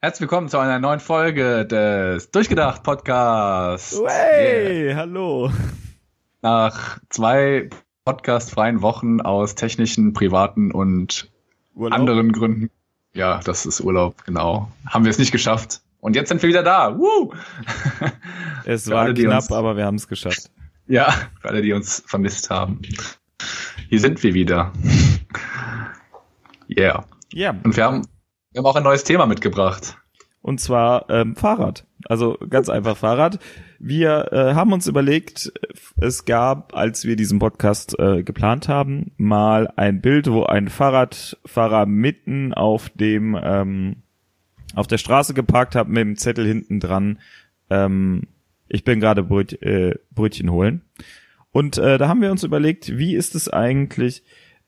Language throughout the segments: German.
Herzlich willkommen zu einer neuen Folge des Durchgedacht Podcasts. Hey, yeah. hallo. Nach zwei podcastfreien Wochen aus technischen, privaten und Urlaub? anderen Gründen. Ja, das ist Urlaub, genau. Haben wir es nicht geschafft. Und jetzt sind wir wieder da. Woo! Es war alle, knapp, uns, aber wir haben es geschafft. Ja, für alle, die uns vermisst haben. Hier sind wir wieder. Yeah. Ja. Und wir haben, wir haben auch ein neues Thema mitgebracht. Und zwar ähm, Fahrrad. Also ganz einfach Fahrrad. Wir äh, haben uns überlegt, es gab, als wir diesen Podcast äh, geplant haben, mal ein Bild, wo ein Fahrradfahrer mitten auf dem ähm, auf der Straße geparkt hat mit dem Zettel hinten dran. Ähm, ich bin gerade Bröt, äh, Brötchen holen. Und äh, da haben wir uns überlegt, wie ist es eigentlich,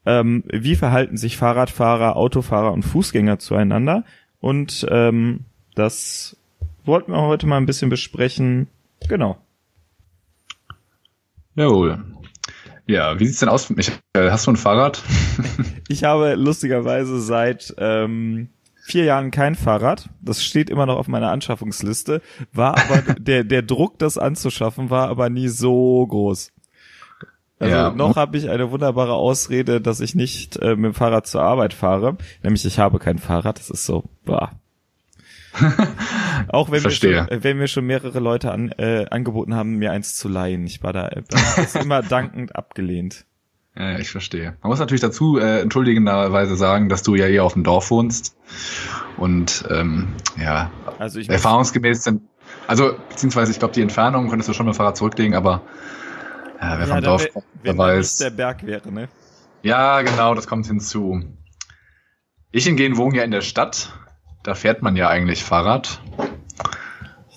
ähm, wie verhalten sich Fahrradfahrer, Autofahrer und Fußgänger zueinander? Und ähm, das wollten wir heute mal ein bisschen besprechen. Genau. Jawohl. Ja, wie sieht's denn aus? Michael? Hast du ein Fahrrad? ich habe lustigerweise seit ähm, vier Jahren kein Fahrrad. Das steht immer noch auf meiner Anschaffungsliste. War aber der der Druck, das anzuschaffen, war aber nie so groß. Also ja. noch habe ich eine wunderbare Ausrede, dass ich nicht äh, mit dem Fahrrad zur Arbeit fahre. Nämlich ich habe kein Fahrrad. Das ist so, bah. Auch wenn wir, schon, wenn wir schon mehrere Leute an, äh, angeboten haben, mir eins zu leihen. Ich war da äh, das immer dankend abgelehnt. Ja, ich verstehe. Man muss natürlich dazu äh, entschuldigenderweise sagen, dass du ja hier auf dem Dorf wohnst. Und ähm, ja, also ich erfahrungsgemäß sind, also beziehungsweise ich glaube, die Entfernung könntest du schon mit dem Fahrrad zurücklegen, aber ja, wer ja, vom Dorf kommt, wer weiß. der Berg wäre, ne? Ja, genau, das kommt hinzu. Ich hingegen wohne ja in der Stadt. Da fährt man ja eigentlich Fahrrad.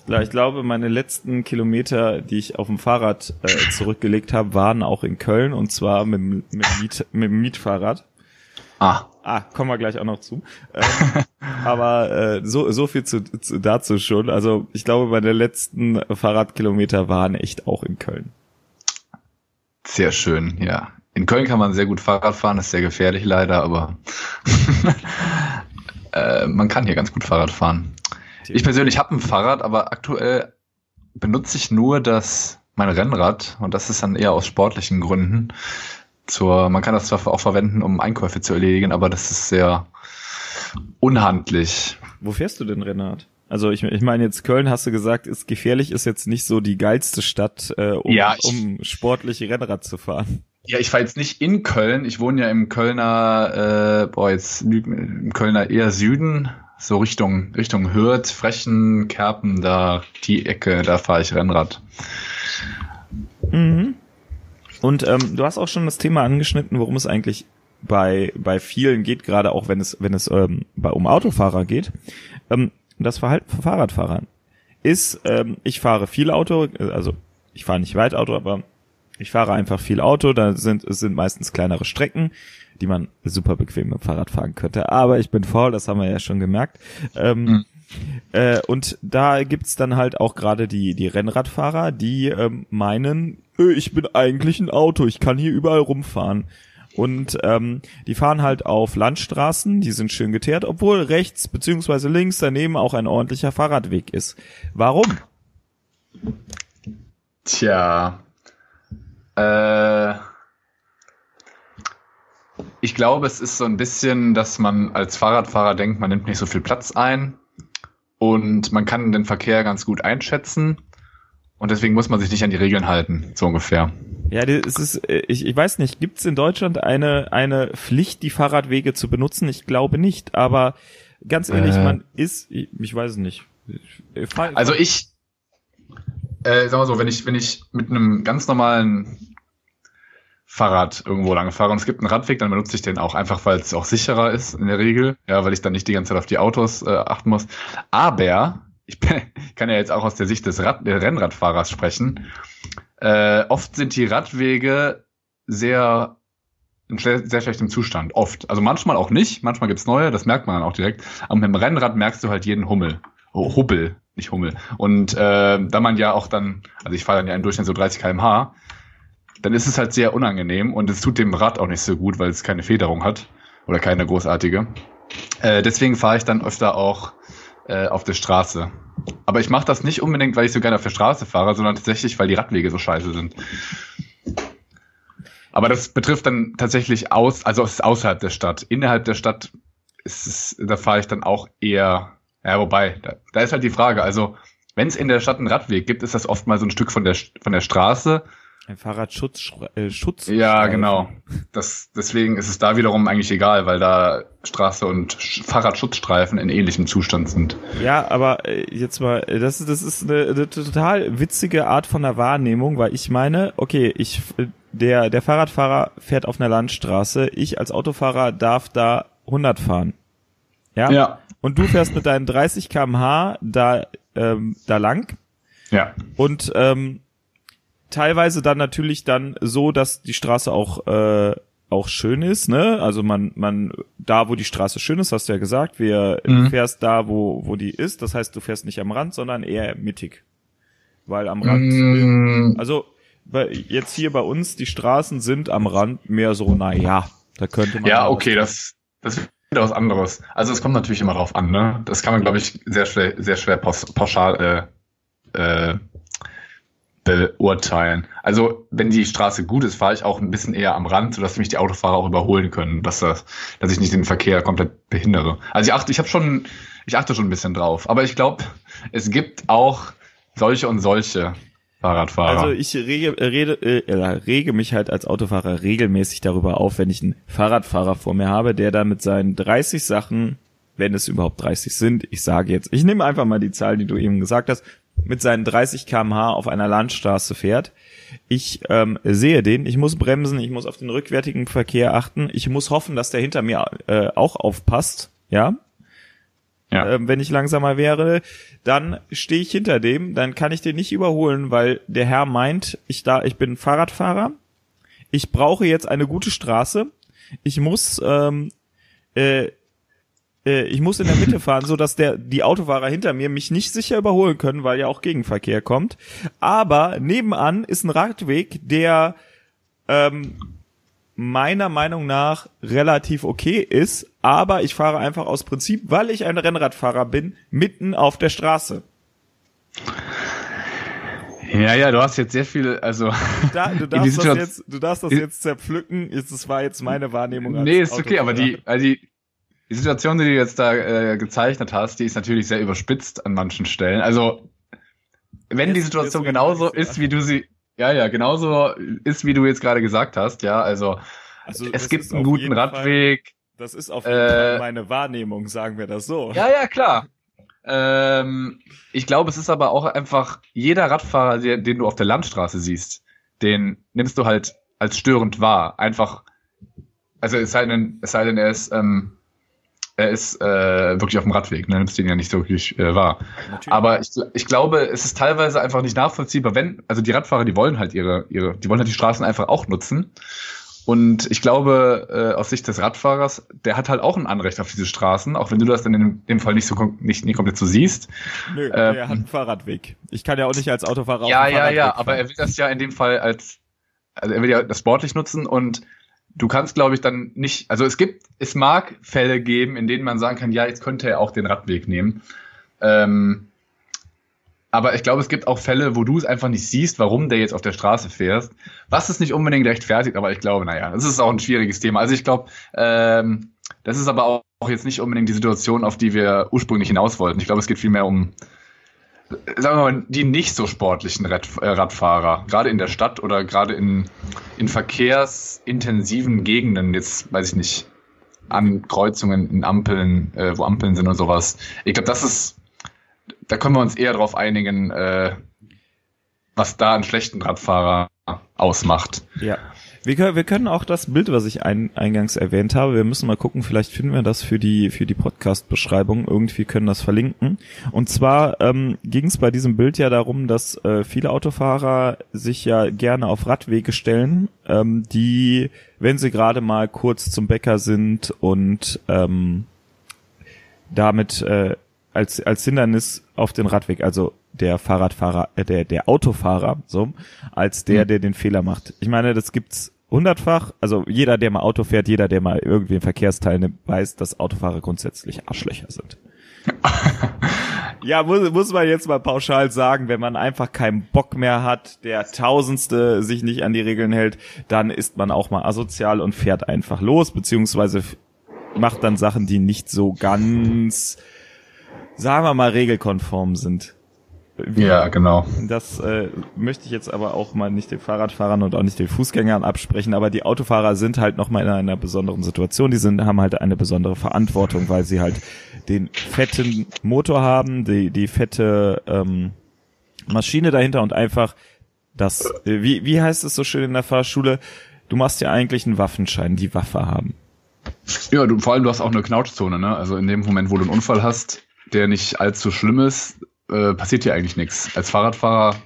Ich glaube, meine letzten Kilometer, die ich auf dem Fahrrad äh, zurückgelegt habe, waren auch in Köln und zwar mit, mit, Miet, mit dem Mietfahrrad. Ah. Ah, kommen wir gleich auch noch zu. Ähm, aber äh, so, so viel zu, zu, dazu schon. Also ich glaube, meine letzten Fahrradkilometer waren echt auch in Köln. Sehr schön, ja. In Köln kann man sehr gut Fahrrad fahren, ist sehr gefährlich leider, aber äh, man kann hier ganz gut Fahrrad fahren. Ich persönlich habe ein Fahrrad, aber aktuell benutze ich nur das mein Rennrad und das ist dann eher aus sportlichen Gründen. Zur, man kann das zwar auch verwenden, um Einkäufe zu erledigen, aber das ist sehr unhandlich. Wo fährst du denn Rennrad? Also ich, ich meine jetzt Köln hast du gesagt, ist gefährlich, ist jetzt nicht so die geilste Stadt, äh, um, ja, ich, um sportlich Rennrad zu fahren. Ja, ich fahre jetzt nicht in Köln. Ich wohne ja im Kölner, äh, boah, jetzt im Kölner eher Süden, so Richtung Richtung Hürth, Frechen, Kerpen, da die Ecke, da fahre ich Rennrad. Mhm. Und ähm, du hast auch schon das Thema angeschnitten, worum es eigentlich bei bei vielen geht, gerade auch wenn es wenn es ähm, bei um Autofahrer geht. Ähm, das Verhalten von Fahrradfahrern ist, ähm, ich fahre viel Auto, also ich fahre nicht weit Auto, aber ich fahre einfach viel Auto, da sind es sind meistens kleinere Strecken die man super bequem mit dem Fahrrad fahren könnte. Aber ich bin faul, das haben wir ja schon gemerkt. Ähm, mhm. äh, und da gibt's dann halt auch gerade die, die Rennradfahrer, die ähm, meinen, äh, ich bin eigentlich ein Auto, ich kann hier überall rumfahren. Und ähm, die fahren halt auf Landstraßen, die sind schön geteert, obwohl rechts beziehungsweise links daneben auch ein ordentlicher Fahrradweg ist. Warum? Tja. Äh ich glaube, es ist so ein bisschen, dass man als Fahrradfahrer denkt, man nimmt nicht so viel Platz ein und man kann den Verkehr ganz gut einschätzen und deswegen muss man sich nicht an die Regeln halten, so ungefähr. Ja, es ist, ich, ich weiß nicht, gibt es in Deutschland eine, eine Pflicht, die Fahrradwege zu benutzen? Ich glaube nicht, aber ganz ehrlich, äh, man ist, ich, ich weiß es nicht. also ich, äh, sag mal so, wenn ich, wenn ich mit einem ganz normalen Fahrrad irgendwo lang fahre und es gibt einen Radweg, dann benutze ich den auch einfach, weil es auch sicherer ist in der Regel, ja, weil ich dann nicht die ganze Zeit auf die Autos äh, achten muss. Aber ich, kann ja jetzt auch aus der Sicht des Rad, der Rennradfahrers sprechen. Äh, oft sind die Radwege sehr in sehr schlechtem Zustand. Oft. Also manchmal auch nicht. Manchmal gibt's neue, das merkt man dann auch direkt. Aber mit dem Rennrad merkst du halt jeden Hummel. Oh, Hubbel, nicht Hummel. Und äh, da man ja auch dann, also ich fahre dann ja im Durchschnitt so 30 km/h, dann ist es halt sehr unangenehm und es tut dem Rad auch nicht so gut, weil es keine Federung hat oder keine großartige. Äh, deswegen fahre ich dann öfter auch äh, auf der Straße. Aber ich mache das nicht unbedingt, weil ich so gerne auf der Straße fahre, sondern tatsächlich, weil die Radwege so scheiße sind. Aber das betrifft dann tatsächlich aus, also es ist außerhalb der Stadt. Innerhalb der Stadt ist es, da fahre ich dann auch eher, ja, wobei, da, da ist halt die Frage, also wenn es in der Stadt einen Radweg gibt, ist das oft mal so ein Stück von der, von der Straße ein Fahrradschutz, äh, Schutz. Ja, genau. Das, deswegen ist es da wiederum eigentlich egal, weil da Straße und Fahrradschutzstreifen in ähnlichem Zustand sind. Ja, aber äh, jetzt mal, äh, das, das ist eine, eine total witzige Art von der Wahrnehmung, weil ich meine, okay, ich, der, der Fahrradfahrer fährt auf einer Landstraße, ich als Autofahrer darf da 100 fahren. Ja. Ja. Und du fährst mit deinen 30 kmh da, ähm, da lang. Ja. Und ähm, teilweise dann natürlich dann so, dass die Straße auch äh, auch schön ist, ne? Also man man da, wo die Straße schön ist, hast du ja gesagt, wir mhm. fährst da, wo wo die ist. Das heißt, du fährst nicht am Rand, sondern eher mittig, weil am Rand. Mhm. Also bei, jetzt hier bei uns die Straßen sind am Rand mehr so, na ja, da könnte man. Ja, okay, das das ist wieder was anderes. Also es kommt natürlich immer drauf an, ne? Das kann man glaube ich sehr schwer sehr schwer pauschal äh, äh, beurteilen. Also wenn die Straße gut ist, fahre ich auch ein bisschen eher am Rand, sodass mich die Autofahrer auch überholen können, dass das, dass ich nicht den Verkehr komplett behindere. Also ich achte, ich habe schon, ich achte schon ein bisschen drauf. Aber ich glaube, es gibt auch solche und solche Fahrradfahrer. Also ich rege, rede, äh, rege mich halt als Autofahrer regelmäßig darüber auf, wenn ich einen Fahrradfahrer vor mir habe, der da mit seinen 30 Sachen wenn es überhaupt 30 sind. Ich sage jetzt, ich nehme einfach mal die Zahl, die du eben gesagt hast, mit seinen 30 kmh auf einer Landstraße fährt. Ich ähm, sehe den, ich muss bremsen, ich muss auf den rückwärtigen Verkehr achten, ich muss hoffen, dass der hinter mir äh, auch aufpasst, ja. ja. Ähm, wenn ich langsamer wäre, dann stehe ich hinter dem, dann kann ich den nicht überholen, weil der Herr meint, ich da, ich bin Fahrradfahrer, ich brauche jetzt eine gute Straße, ich muss ähm, äh, äh, ich muss in der Mitte fahren, so dass der die Autofahrer hinter mir mich nicht sicher überholen können, weil ja auch Gegenverkehr kommt. Aber nebenan ist ein Radweg, der ähm, meiner Meinung nach relativ okay ist, aber ich fahre einfach aus Prinzip, weil ich ein Rennradfahrer bin, mitten auf der Straße. Ja, ja, du hast jetzt sehr viel, also. Da, du, darfst das jetzt, du darfst das jetzt zerpflücken. Das war jetzt meine Wahrnehmung. nee, ist okay, aber die, also die, die Situation, die du jetzt da äh, gezeichnet hast, die ist natürlich sehr überspitzt an manchen Stellen. Also, wenn jetzt, die Situation genauso ist, wie du sie, ja, ja, genauso ist, wie du jetzt gerade gesagt hast, ja, also, also es gibt einen guten Radweg. Fall, das ist auf jeden äh, Fall meine Wahrnehmung, sagen wir das so. Ja, ja, klar. Ähm, ich glaube, es ist aber auch einfach, jeder Radfahrer, den, den du auf der Landstraße siehst, den nimmst du halt als störend wahr. Einfach, also es sei denn, es sei denn, er ist, ähm, er ist äh, wirklich auf dem Radweg, ne? nimmst den ja nicht so wirklich äh, wahr. Natürlich. Aber ich, ich glaube, es ist teilweise einfach nicht nachvollziehbar, wenn, also die Radfahrer, die wollen halt ihre, ihre, die wollen halt die Straßen einfach auch nutzen. Und ich glaube, äh, aus Sicht des Radfahrers, der hat halt auch ein Anrecht auf diese Straßen, auch wenn du das dann in dem Fall nicht so nicht, nicht komplett so siehst. Nö, ähm, er hat einen Fahrradweg. Ich kann ja auch nicht als Autofahrer Ja, ja, ja, aber er will das ja in dem Fall als, also er will ja das sportlich nutzen und du kannst, glaube ich, dann nicht, also es gibt, es mag Fälle geben, in denen man sagen kann, ja, jetzt könnte er auch den Radweg nehmen. Ähm, aber ich glaube, es gibt auch Fälle, wo du es einfach nicht siehst, warum der jetzt auf der Straße fährst. Was es nicht unbedingt rechtfertigt, aber ich glaube, naja, das ist auch ein schwieriges Thema. Also ich glaube, ähm, das ist aber auch jetzt nicht unbedingt die Situation, auf die wir ursprünglich hinaus wollten. Ich glaube, es geht vielmehr um sagen wir mal, die nicht so sportlichen äh, Radfahrer, gerade in der Stadt oder gerade in, in verkehrsintensiven Gegenden, jetzt weiß ich nicht, an Kreuzungen, in Ampeln, äh, wo Ampeln sind und sowas. Ich glaube, das ist, da können wir uns eher darauf einigen, äh, was da einen schlechten Radfahrer ausmacht. Ja. Wir können, wir können auch das Bild, was ich ein, eingangs erwähnt habe, wir müssen mal gucken, vielleicht finden wir das für die, für die Podcast-Beschreibung. Irgendwie können das verlinken. Und zwar ähm, ging es bei diesem Bild ja darum, dass äh, viele Autofahrer sich ja gerne auf Radwege stellen, ähm, die, wenn sie gerade mal kurz zum Bäcker sind und ähm, damit äh, als, als Hindernis auf den Radweg, also der Fahrradfahrer, äh, der, der Autofahrer, so, als der, hm. der den Fehler macht. Ich meine, das gibt's hundertfach. Also jeder, der mal Auto fährt, jeder, der mal irgendwie im Verkehrsteil nimmt, weiß, dass Autofahrer grundsätzlich Arschlöcher sind. Ja, muss, muss man jetzt mal pauschal sagen, wenn man einfach keinen Bock mehr hat, der Tausendste sich nicht an die Regeln hält, dann ist man auch mal asozial und fährt einfach los, beziehungsweise macht dann Sachen, die nicht so ganz, sagen wir mal, regelkonform sind. Ja, genau. Das äh, möchte ich jetzt aber auch mal nicht den Fahrradfahrern und auch nicht den Fußgängern absprechen, aber die Autofahrer sind halt noch mal in einer besonderen Situation. Die sind, haben halt eine besondere Verantwortung, weil sie halt den fetten Motor haben, die, die fette ähm, Maschine dahinter und einfach das, äh, wie, wie heißt es so schön in der Fahrschule? Du machst ja eigentlich einen Waffenschein, die Waffe haben. Ja, du, vor allem du hast auch eine Knautschzone, ne? Also in dem Moment, wo du einen Unfall hast, der nicht allzu schlimm ist, äh, passiert hier eigentlich nichts. Als Fahrradfahrer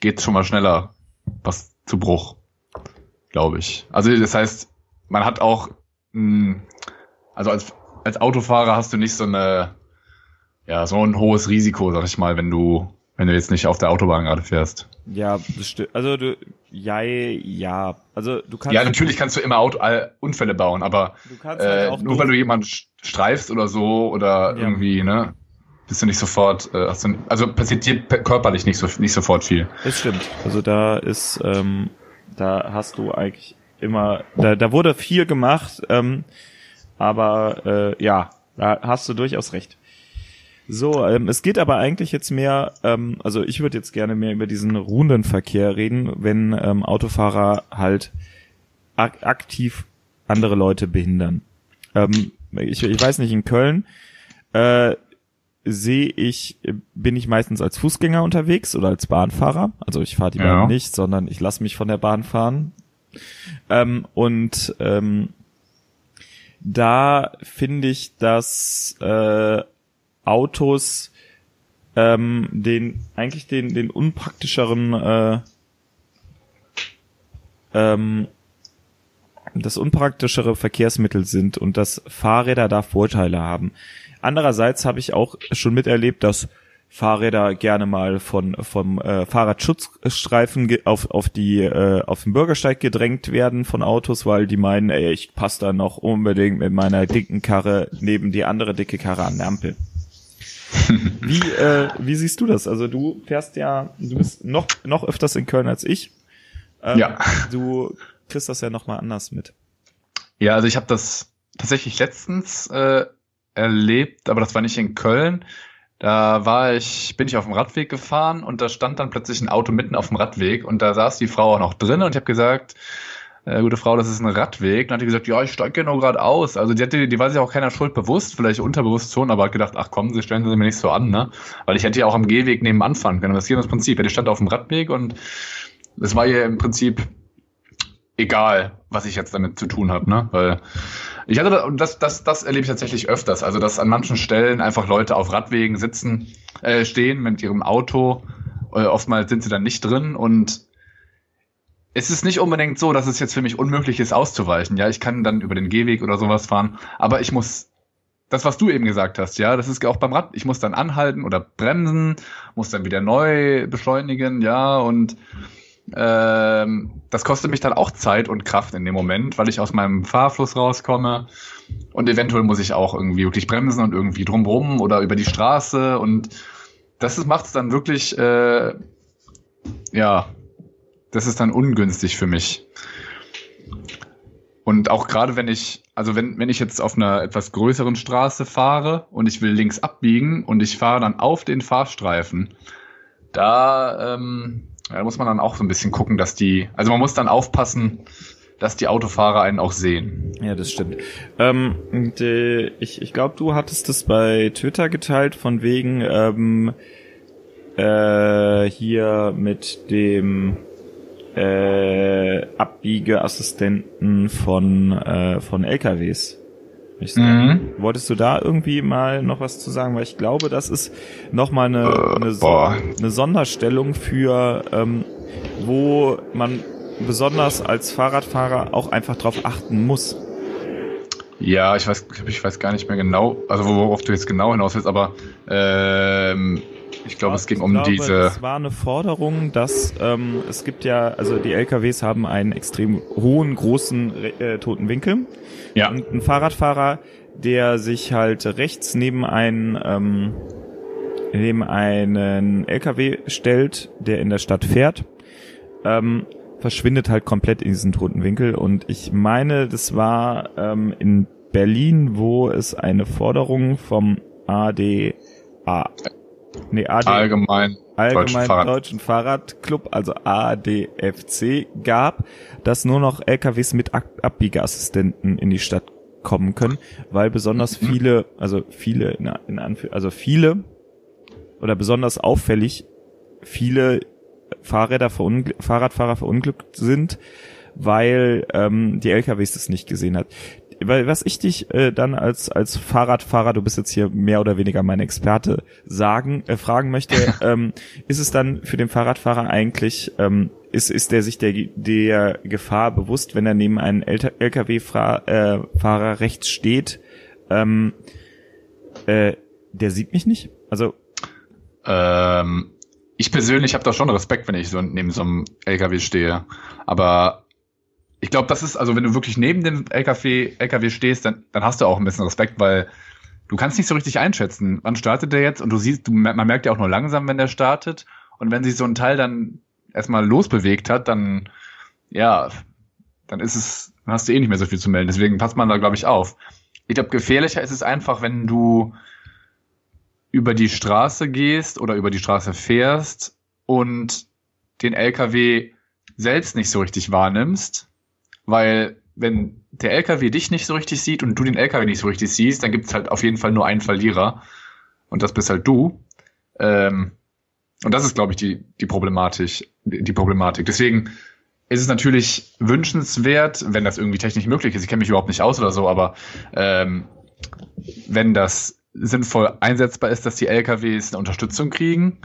geht schon mal schneller was zu Bruch, glaube ich. Also das heißt, man hat auch, mh, also als, als Autofahrer hast du nicht so eine, ja, so ein hohes Risiko, sag ich mal, wenn du, wenn du jetzt nicht auf der Autobahn gerade fährst. Ja, bestimmt. Also du, ja, ja. Also du kannst. Ja, natürlich kannst du immer Auto, Unfälle bauen, aber halt äh, nur weil du jemanden streifst oder so oder ja. irgendwie, ne? Bist du nicht sofort, äh, hast du, also passiert dir körperlich nicht so nicht sofort viel. Das stimmt. Also da ist, ähm, da hast du eigentlich immer, da, da wurde viel gemacht, ähm, aber äh, ja, da hast du durchaus recht. So, ähm, es geht aber eigentlich jetzt mehr, ähm, also ich würde jetzt gerne mehr über diesen ruhenden Verkehr reden, wenn ähm, Autofahrer halt ak aktiv andere Leute behindern. Ähm, ich, ich weiß nicht, in Köln äh, sehe ich, bin ich meistens als Fußgänger unterwegs oder als Bahnfahrer. Also ich fahre die ja. Bahn nicht, sondern ich lasse mich von der Bahn fahren. Ähm, und ähm, da finde ich, dass äh, Autos ähm, den eigentlich den den unpraktischeren äh, ähm, das unpraktischere Verkehrsmittel sind und dass Fahrräder da Vorteile haben. Andererseits habe ich auch schon miterlebt, dass Fahrräder gerne mal von vom äh, Fahrradschutzstreifen auf auf die äh, auf den Bürgersteig gedrängt werden von Autos, weil die meinen, ey, ich passe da noch unbedingt mit meiner dicken Karre neben die andere dicke Karre an der Ampel. wie äh, wie siehst du das? Also du fährst ja, du bist noch noch öfters in Köln als ich. Ähm, ja. Du kriegst das ja noch mal anders mit. Ja, also ich habe das tatsächlich letztens äh, erlebt, aber das war nicht in Köln. Da war ich, bin ich auf dem Radweg gefahren und da stand dann plötzlich ein Auto mitten auf dem Radweg und da saß die Frau auch noch drin und ich habe gesagt, äh, gute Frau, das ist ein Radweg. Und dann hat die gesagt, ja, ich steige nur gerade aus. Also die hatte, die war sich auch keiner Schuld bewusst, vielleicht unterbewusst schon, aber hat gedacht, ach komm, sie stellen sie mir nicht so an, ne? Weil ich hätte ja auch am Gehweg nebenan fahren können. Das ist hier das Prinzip. Die stand auf dem Radweg und es war ihr im Prinzip egal, was ich jetzt damit zu tun habe, ne? Weil ich hatte und das, das, das erlebe ich tatsächlich öfters. Also dass an manchen Stellen einfach Leute auf Radwegen sitzen, äh, stehen mit ihrem Auto. Äh, oftmals sind sie dann nicht drin und es ist nicht unbedingt so, dass es jetzt für mich unmöglich ist, auszuweichen. Ja, ich kann dann über den Gehweg oder sowas fahren, aber ich muss das, was du eben gesagt hast, ja, das ist auch beim Rad. Ich muss dann anhalten oder bremsen, muss dann wieder neu beschleunigen, ja, und ähm, das kostet mich dann auch Zeit und Kraft in dem Moment, weil ich aus meinem Fahrfluss rauskomme. Und eventuell muss ich auch irgendwie wirklich bremsen und irgendwie drumrum oder über die Straße. Und das macht es dann wirklich, äh, ja, das ist dann ungünstig für mich. Und auch gerade wenn ich, also wenn, wenn ich jetzt auf einer etwas größeren Straße fahre und ich will links abbiegen und ich fahre dann auf den Fahrstreifen, da ähm, da muss man dann auch so ein bisschen gucken, dass die, also man muss dann aufpassen, dass die Autofahrer einen auch sehen. Ja, das stimmt. Ähm, und, äh, ich ich glaube, du hattest das bei Twitter geteilt, von wegen ähm, äh, hier mit dem äh, Abbiegeassistenten von äh, von LKWs. Mhm. Wolltest du da irgendwie mal noch was zu sagen? Weil ich glaube, das ist nochmal eine, eine, so eine Sonderstellung für, ähm, wo man besonders als Fahrradfahrer auch einfach drauf achten muss. Ja, ich weiß, ich weiß gar nicht mehr genau, also worauf du jetzt genau hinaus willst, aber ähm, ich glaube, es ging um glaube, diese. Es war eine Forderung, dass ähm, es gibt ja, also die LKWs haben einen extrem hohen, großen äh, toten Winkel. Ja. Und ein Fahrradfahrer, der sich halt rechts neben einen ähm, neben einen LKW stellt, der in der Stadt fährt, ähm, verschwindet halt komplett in diesen toten Winkel. Und ich meine, das war ähm, in Berlin, wo es eine Forderung vom ADA, nee, AD, Allgemein, Allgemein Deutschen Deutschen Fahrradclub, also ADFC, gab, dass nur noch LKWs mit Ab Abbiegeassistenten in die Stadt kommen können, weil besonders Mhm. viele, also viele, in, in Anführ also viele oder besonders auffällig viele Fahrräder verungl Fahrradfahrer verunglückt sind, weil ähm, die LKWs das nicht gesehen hat. Weil was ich dich äh, dann als als Fahrradfahrer, du bist jetzt hier mehr oder weniger mein Experte, sagen äh, fragen möchte, ähm, ist es dann für den Fahrradfahrer eigentlich ähm, ist ist der sich der der Gefahr bewusst, wenn er neben einem LKW-Fahrer äh, Fahrer rechts steht, ähm, äh, der sieht mich nicht? Also Ähm, ich persönlich habe da schon Respekt, wenn ich so neben so einem LKW stehe. Aber ich glaube, das ist, also wenn du wirklich neben dem LKW, LKW stehst, dann, dann hast du auch ein bisschen Respekt, weil du kannst nicht so richtig einschätzen, wann startet der jetzt und du siehst, du, man merkt ja auch nur langsam, wenn der startet. Und wenn sich so ein Teil dann erstmal losbewegt hat, dann, ja, dann ist es, dann hast du eh nicht mehr so viel zu melden. Deswegen passt man da, glaube ich, auf. Ich glaube, gefährlicher ist es einfach, wenn du über die Straße gehst oder über die Straße fährst und den LKW selbst nicht so richtig wahrnimmst, weil wenn der LKW dich nicht so richtig sieht und du den LKW nicht so richtig siehst, dann gibt es halt auf jeden Fall nur einen Verlierer und das bist halt du. Ähm, und das ist, glaube ich, die, die Problematik, die Problematik. Deswegen ist es natürlich wünschenswert, wenn das irgendwie technisch möglich ist. Ich kenne mich überhaupt nicht aus oder so, aber ähm, wenn das sinnvoll einsetzbar ist, dass die LKWs eine Unterstützung kriegen.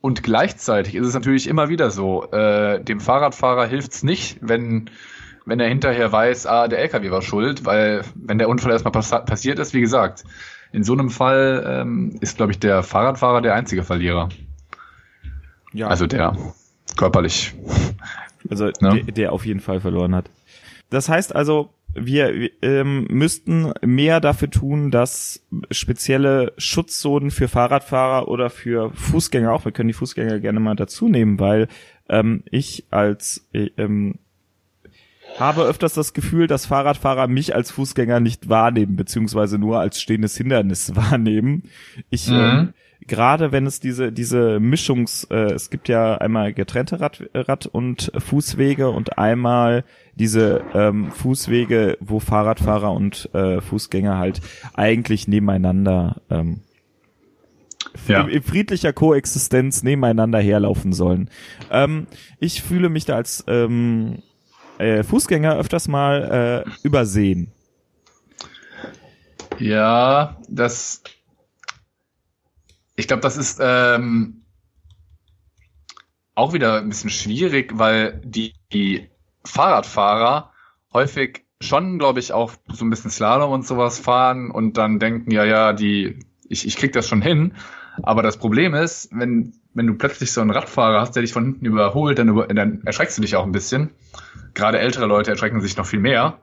Und gleichzeitig ist es natürlich immer wieder so, äh, dem Fahrradfahrer hilft's nicht, wenn, wenn er hinterher weiß, ah, der LKW war schuld, weil wenn der Unfall erstmal pass passiert ist, wie gesagt, in so einem Fall ähm, ist, glaube ich, der Fahrradfahrer der einzige Verlierer. ja, Also der körperlich. Also Ne? der, der auf jeden Fall verloren hat. Das heißt also, wir ähm, müssten mehr dafür tun, dass spezielle Schutzzonen für Fahrradfahrer oder für Fußgänger auch, wir können die Fußgänger gerne mal dazu nehmen, weil ähm, ich als äh, ähm, habe öfters das Gefühl, dass Fahrradfahrer mich als Fußgänger nicht wahrnehmen, beziehungsweise nur als stehendes Hindernis wahrnehmen. Ich Mhm. ähm, gerade wenn es diese diese Mischungs äh, es gibt ja einmal getrennte Rad, Rad und Fußwege und einmal diese ähm, Fußwege, wo Fahrradfahrer und äh, Fußgänger halt eigentlich nebeneinander ähm, Ja. in, in friedlicher Koexistenz nebeneinander herlaufen sollen. Ähm, ich fühle mich da als ähm, äh, Fußgänger öfters mal äh, übersehen. Ja, das. Ich glaube, das ist ähm, auch wieder ein bisschen schwierig, weil die, die Fahrradfahrer häufig schon, glaube ich, auch so ein bisschen Slalom und sowas fahren und dann denken, ja, ja, die, ich, ich krieg das schon hin. Aber das Problem ist, wenn, wenn du plötzlich so einen Radfahrer hast, der dich von hinten überholt, dann, über, dann erschreckst du dich auch ein bisschen. Gerade ältere Leute erschrecken sich noch viel mehr.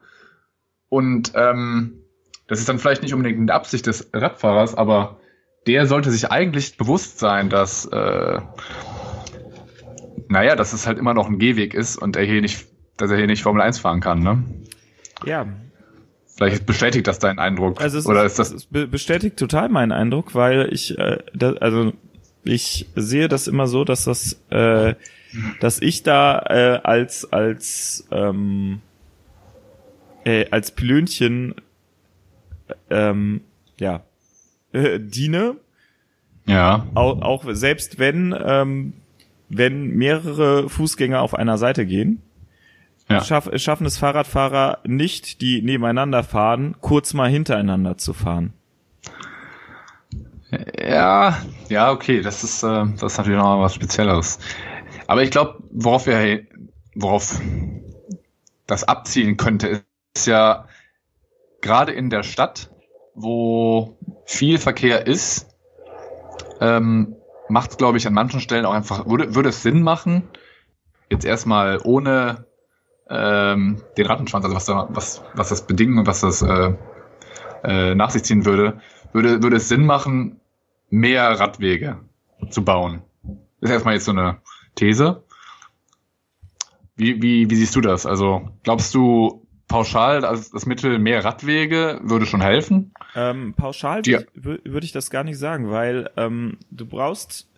Und ähm, das ist dann vielleicht nicht unbedingt in der Absicht des Radfahrers, aber der sollte sich eigentlich bewusst sein, dass, äh, naja, dass es halt immer noch ein Gehweg ist und er hier nicht, dass er hier nicht Formel 1 fahren kann, ne? Ja, Vielleicht bestätigt das deinen Eindruck. Also es, Oder ist, das. es be- bestätigt total meinen Eindruck, weil ich, äh, da, also ich sehe das immer so, dass das, äh, dass ich da äh, als als ähm, äh, als Pilönchen ähm, ja äh, diene, Ja. auch, auch selbst wenn ähm, wenn mehrere Fußgänger auf einer Seite gehen, Ja. schaff, schaffen es Fahrradfahrer nicht, die nebeneinander fahren, kurz mal hintereinander zu fahren. Ja, ja, okay, das ist, äh, das ist natürlich noch was Spezielleres. Aber ich glaube, worauf wir, worauf das abzielen könnte, ist ja gerade in der Stadt, wo viel Verkehr ist, ähm, macht es, glaube ich, an manchen Stellen auch einfach, würde, würde es Sinn machen, jetzt erstmal ohne ähm, den Rattenschwanz, also was, da, was, was das bedingen und was das äh, äh, nach sich ziehen würde, würde, würde es Sinn machen, mehr Radwege zu bauen. Das ist erstmal jetzt so eine These. Wie, wie, wie siehst du das? Also glaubst du pauschal, das, das Mittel mehr Radwege würde schon helfen? Ähm, pauschal ja. würde ich das gar nicht sagen, weil ähm, du brauchst,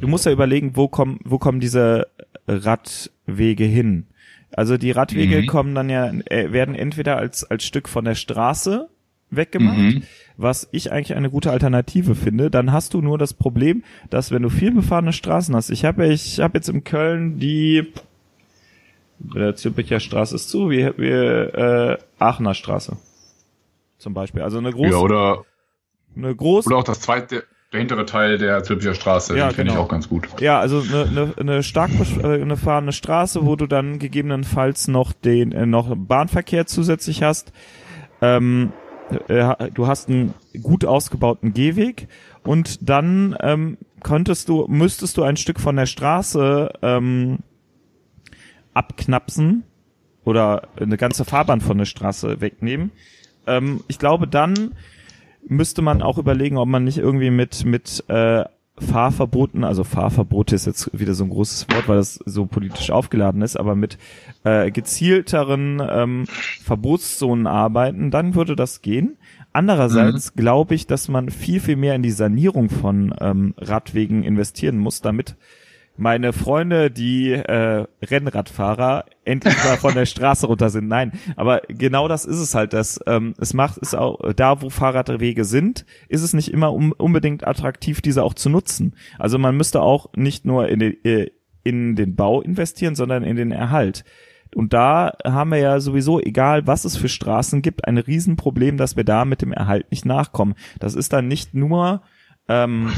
du musst ja überlegen, wo kommen, wo kommen diese Radwege hin? Also die Radwege mhm. kommen dann ja, äh, werden entweder als, als Stück von der Straße weggemacht, mhm. was ich eigentlich eine gute Alternative finde. Dann hast du nur das Problem, dass wenn du viel befahrene Straßen hast, ich habe ich habe jetzt in Köln die der Zülpicher Straße ist zu, wie, wie äh, Aachener Straße zum Beispiel. Also eine große, ja, oder eine große oder auch das zweite der hintere Teil der Zülpicher Straße, ja, den kenne genau. ich auch ganz gut. Ja, also eine, eine, eine stark eine fahrende Straße, wo du dann gegebenenfalls noch den äh, noch Bahnverkehr zusätzlich hast. Ähm, äh, du hast einen gut ausgebauten Gehweg und dann ähm, könntest du müsstest du ein Stück von der Straße ähm, abknapsen oder eine ganze Fahrbahn von der Straße wegnehmen. Ähm, ich glaube, dann müsste man auch überlegen, ob man nicht irgendwie mit, mit äh, Fahrverboten, also Fahrverbote ist jetzt wieder so ein großes Wort, weil das so politisch aufgeladen ist, aber mit äh, gezielteren ähm, Verbotszonen arbeiten, dann würde das gehen. Andererseits mhm. glaube ich, dass man viel, viel mehr in die Sanierung von ähm, Radwegen investieren muss, damit meine Freunde, die äh, Rennradfahrer, endlich mal von der Straße runter sind. Nein, aber genau das ist es halt. dass ähm, es macht es auch da, wo Fahrradwege sind, ist es nicht immer um, unbedingt attraktiv, diese auch zu nutzen. Also man müsste auch nicht nur in den, äh, in den Bau investieren, sondern in den Erhalt. Und da haben wir ja sowieso, egal was es für Straßen gibt, ein Riesenproblem, dass wir da mit dem Erhalt nicht nachkommen. Das ist dann nicht nur ähm,